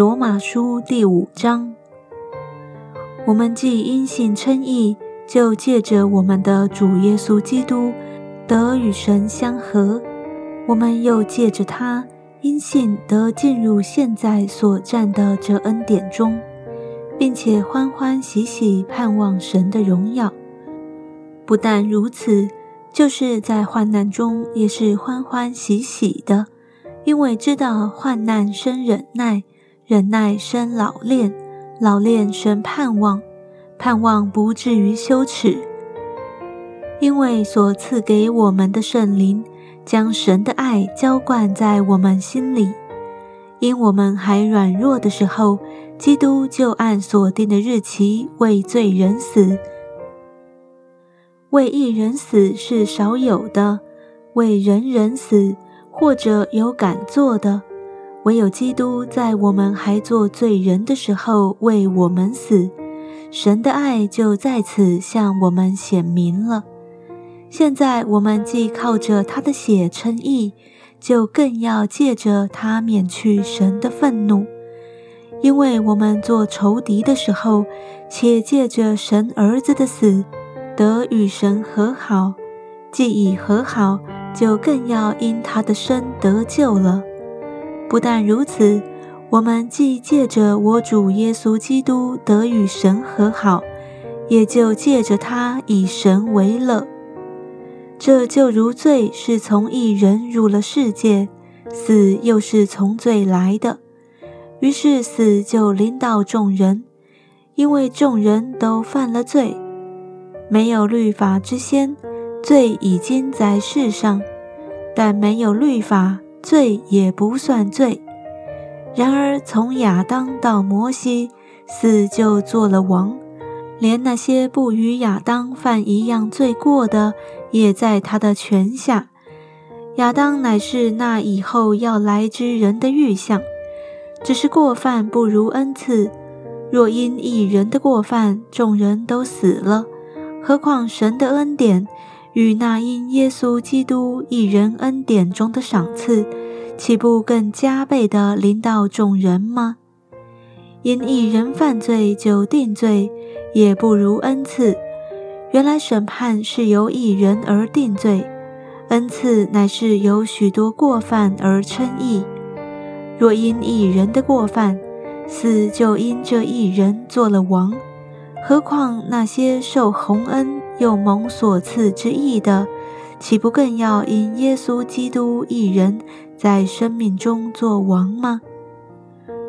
罗马书第五章，我们既因信称义，就借着我们的主耶稣基督得与神相合；我们又借着他因信得进入现在所占的这恩典中，并且欢欢喜喜盼望神的荣耀。不但如此，就是在患难中也是欢欢喜喜的，因为知道患难生忍耐。忍耐生老练，老练生盼望，盼望不至于羞耻。因为所赐给我们的圣灵，将神的爱浇灌在我们心里。因我们还软弱的时候，基督就按所定的日期为罪人死。为一人死是少有的，为人人死，或者有敢做的。唯有基督在我们还做罪人的时候为我们死，神的爱就在此向我们显明了。现在我们既靠着他的血称义，就更要借着他免去神的愤怒，因为我们做仇敌的时候，且借着神儿子的死得与神和好；既已和好，就更要因他的生得救了。不但如此，我们既借着我主耶稣基督得与神和好，也就借着他以神为乐。这就如罪是从一人入了世界，死又是从罪来的，于是死就临到众人，因为众人都犯了罪。没有律法之先，罪已经在世上，但没有律法。罪也不算罪。然而从亚当到摩西，死就做了王，连那些不与亚当犯一样罪过的，也在他的权下。亚当乃是那以后要来之人的预象，只是过犯不如恩赐。若因一人的过犯，众人都死了，何况神的恩典？与那因耶稣基督一人恩典中的赏赐，岂不更加倍的临到众人吗？因一人犯罪就定罪，也不如恩赐。原来审判是由一人而定罪，恩赐乃是由许多过犯而称义。若因一人的过犯，死就因这一人做了王。何况那些受洪恩又蒙所赐之义的，岂不更要因耶稣基督一人在生命中做王吗？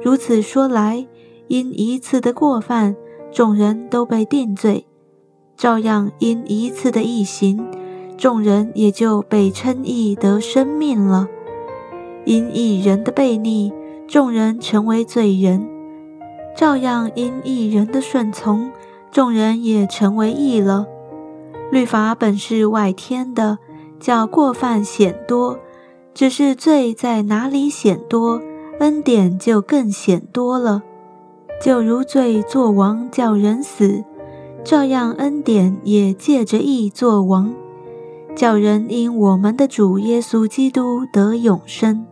如此说来，因一次的过犯，众人都被定罪；照样因一次的异行，众人也就被称义得生命了。因一人的悖逆，众人成为罪人；照样因一人的顺从。众人也成为义了。律法本是外天的，叫过犯显多；只是罪在哪里显多，恩典就更显多了。就如罪作王叫人死，照样恩典也借着义作王，叫人因我们的主耶稣基督得永生。